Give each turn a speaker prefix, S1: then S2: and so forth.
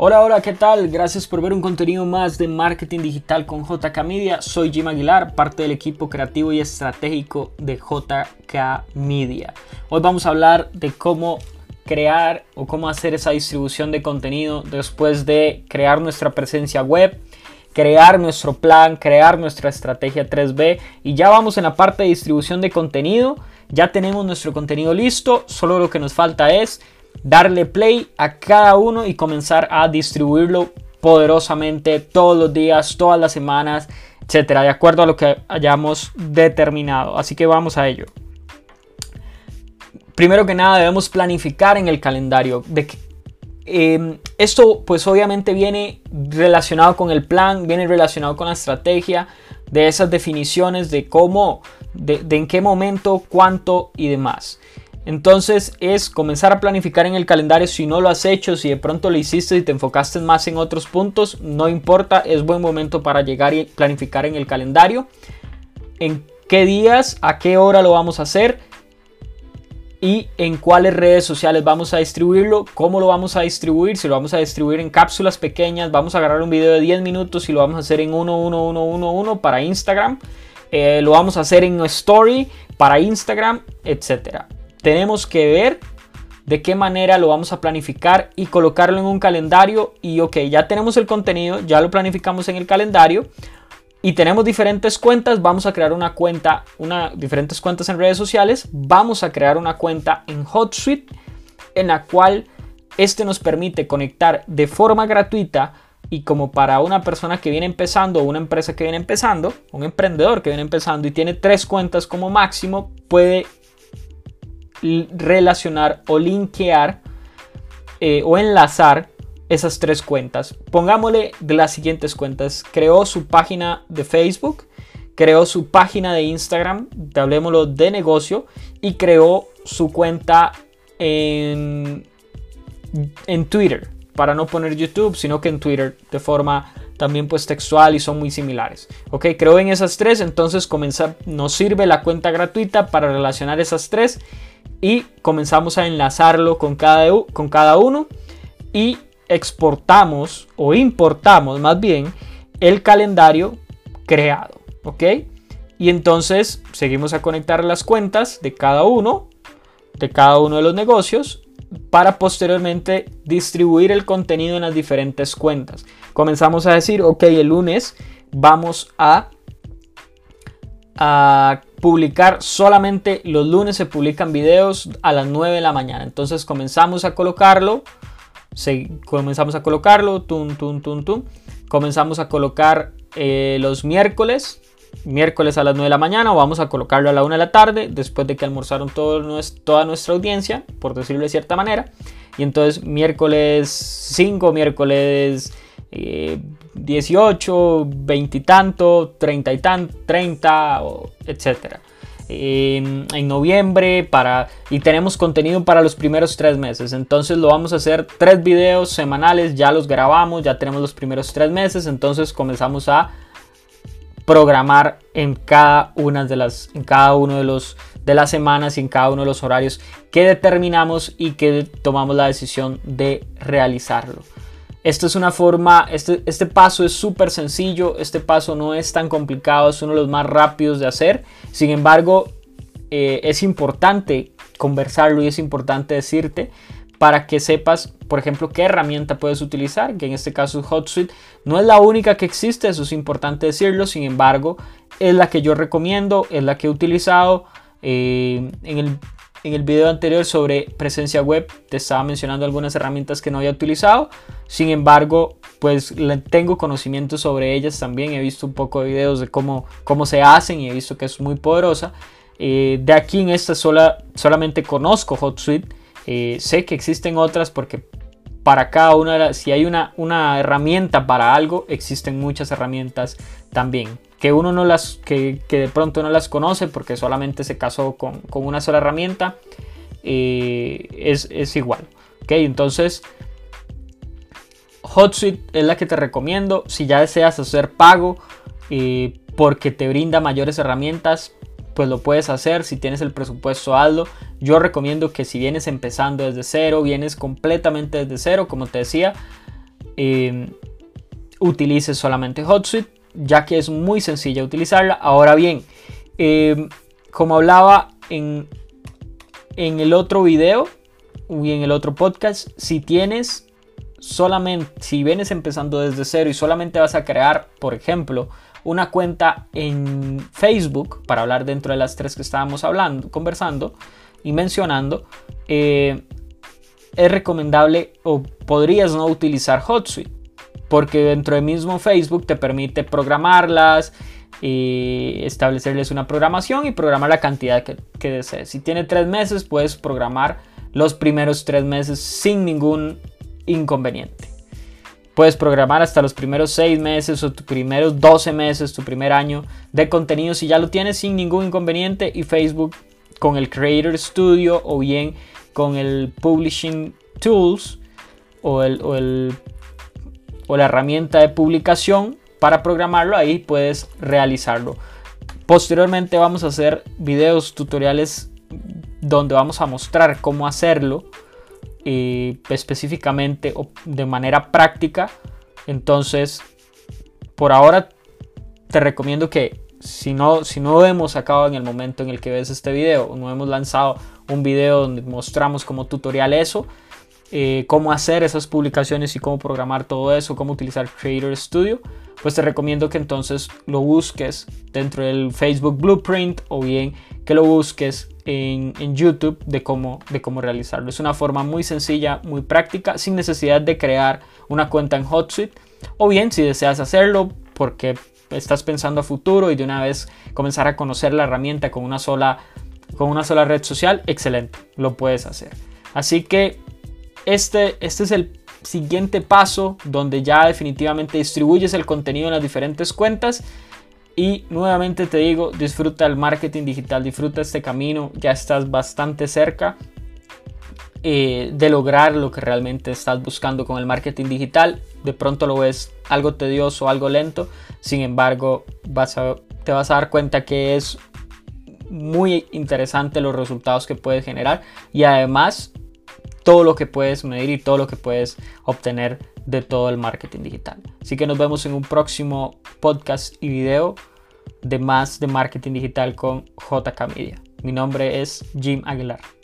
S1: Hola, hola, ¿qué tal? Gracias por ver un contenido más de marketing digital con JK Media. Soy Jim Aguilar, parte del equipo creativo y estratégico de JK Media. Hoy vamos a hablar de cómo crear o cómo hacer esa distribución de contenido después de crear nuestra presencia web, crear nuestro plan, crear nuestra estrategia 3B y ya vamos en la parte de distribución de contenido. Ya tenemos nuestro contenido listo, solo lo que nos falta es darle play a cada uno y comenzar a distribuirlo poderosamente todos los días, todas las semanas, etcétera, de acuerdo a lo que hayamos determinado. Así que vamos a ello. Primero que nada debemos planificar en el calendario. De em, esto pues obviamente viene relacionado con el plan, viene relacionado con la estrategia, de esas definiciones de cómo, de en qué momento, cuánto y demás. Entonces es comenzar a planificar en el calendario si no lo has hecho, si de pronto lo hiciste y te enfocaste más en otros puntos, no importa, es buen momento para llegar y planificar en el calendario. En qué días, a qué hora lo vamos a hacer y en cuáles redes sociales vamos a distribuirlo, cómo lo vamos a distribuir, si lo vamos a distribuir en cápsulas pequeñas, vamos a agarrar un video de 10 minutos y lo vamos a hacer en 1, para Instagram, eh, lo vamos a hacer en story para Instagram, etcétera tenemos que ver de qué manera lo vamos a planificar y colocarlo en un calendario y ok, ya tenemos el contenido, ya lo planificamos en el calendario y tenemos diferentes cuentas, vamos a crear una cuenta, una, diferentes cuentas en redes sociales, vamos a crear una cuenta en HotSuite en la cual este nos permite conectar de forma gratuita y como para una persona que viene empezando una empresa que viene empezando, un emprendedor que viene empezando y tiene tres cuentas como máximo, puede relacionar o linkear eh, o enlazar esas tres cuentas. Pongámosle de las siguientes cuentas. Creó su página de Facebook, creó su página de Instagram, hablemoslo de negocio, y creó su cuenta en, en Twitter, para no poner YouTube, sino que en Twitter de forma también pues textual y son muy similares. Ok, creo en esas tres, entonces comenzar, nos sirve la cuenta gratuita para relacionar esas tres y comenzamos a enlazarlo con cada, con cada uno y exportamos o importamos más bien el calendario creado, ¿ok? Y entonces seguimos a conectar las cuentas de cada uno, de cada uno de los negocios para posteriormente distribuir el contenido en las diferentes cuentas. Comenzamos a decir, ok, el lunes vamos a publicar solamente los lunes se publican videos a las 9 de la mañana. Entonces comenzamos a colocarlo. comenzamos a colocarlo. Tum, tum, tum, tum. Comenzamos a colocar eh, los miércoles. Miércoles a las 9 de la mañana o vamos a colocarlo a la 1 de la tarde después de que almorzaron todo, toda nuestra audiencia, por decirlo de cierta manera. Y entonces miércoles 5, miércoles 18, 20 y tanto, 30 y tanto, 30, etcétera. En, noviembre para y tenemos contenido para los primeros tres meses entonces lo vamos a hacer tres videos semanales ya los grabamos ya tenemos los primeros tres meses entonces comenzamos a programar en cada una de las en cada uno de los de las semanas y en cada uno de los horarios que determinamos y que tomamos la decisión de realizarlo esto es una forma, este, este paso es súper sencillo, este paso no es tan complicado, es uno de los más rápidos de hacer. Sin embargo, eh, es importante conversarlo y es importante decirte para que sepas, por ejemplo, qué herramienta puedes utilizar, que en este caso es HotSuite. No es la única que existe, eso es importante decirlo, sin embargo, es la que yo recomiendo, es la que he utilizado. Eh, en el en el video anterior sobre presencia web te estaba mencionando algunas herramientas que no había utilizado. Sin embargo, pues tengo conocimiento sobre ellas también. He visto un poco de videos de cómo, cómo se hacen y he visto que es muy poderosa. Eh, de aquí en esta sola, solamente conozco HotSuite. Eh, sé que existen otras porque para cada una, si hay una, una herramienta para algo, existen muchas herramientas también que uno no las, que, de pronto no las conoce porque solamente se casó con, una sola herramienta, eh, es, igual. ¿ok? Entonces, HotSuite es la que te recomiendo si ya deseas hacer pago eh, porque te brinda mayores herramientas. Pues lo puedes hacer, si tienes el presupuesto hazlo. Yo recomiendo que si vienes empezando desde cero, vienes completamente desde cero, como te decía, eh, utilices solamente HotSuite, ya que es muy sencilla utilizarla. Ahora bien, eh, como hablaba en, en el otro video y en el otro podcast, si tienes solamente, si vienes empezando desde cero y solamente vas a crear, por ejemplo, una cuenta en Facebook, para hablar dentro de las tres que estábamos hablando, conversando y mencionando, eh, es recomendable o podrías no utilizar HotSuite, porque dentro del mismo Facebook te permite programarlas, y establecerles una programación y programar la cantidad que, que desees. Si tiene tres meses, puedes programar los primeros tres meses sin ningún inconveniente. Puedes programar hasta los primeros seis meses o tus primeros 12 meses, tu primer año de contenido si ya lo tienes sin ningún inconveniente y Facebook con el Creator Studio o bien con el Publishing Tools o, el, o, el, o la herramienta de publicación para programarlo ahí puedes realizarlo. Posteriormente vamos a hacer videos tutoriales donde vamos a mostrar cómo hacerlo y específicamente o de manera práctica. Entonces, por ahora te recomiendo que si no, si no hemos sacado en el momento en el que ves este video, no hemos lanzado un video donde mostramos como tutorial eso, eh, cómo hacer esas publicaciones y cómo programar todo eso, cómo utilizar Creator Studio, pues te recomiendo que entonces lo busques dentro del Facebook Blueprint o bien que lo busques en, YouTube de cómo, de cómo realizarlo. Es una forma muy sencilla, muy práctica, sin necesidad de crear una cuenta en HotSuite. O bien si deseas hacerlo porque estás pensando a futuro y de una vez comenzar a conocer la herramienta con una sola, con una sola red social, excelente, lo puedes hacer. Así que este, este es el siguiente paso donde ya definitivamente distribuyes el contenido en las diferentes cuentas y nuevamente te digo, disfruta el marketing digital, disfruta este camino, ya estás bastante cerca eh, de lograr lo que realmente estás buscando con el marketing digital. De pronto lo ves algo tedioso, algo lento, sin embargo vas a, te vas a dar cuenta que es muy interesante los resultados que puedes generar y además todo lo que puedes medir y todo lo que puedes obtener de todo el marketing digital. Así que nos vemos en un próximo podcast y video de más de marketing digital con JK Media. Mi nombre es Jim Aguilar.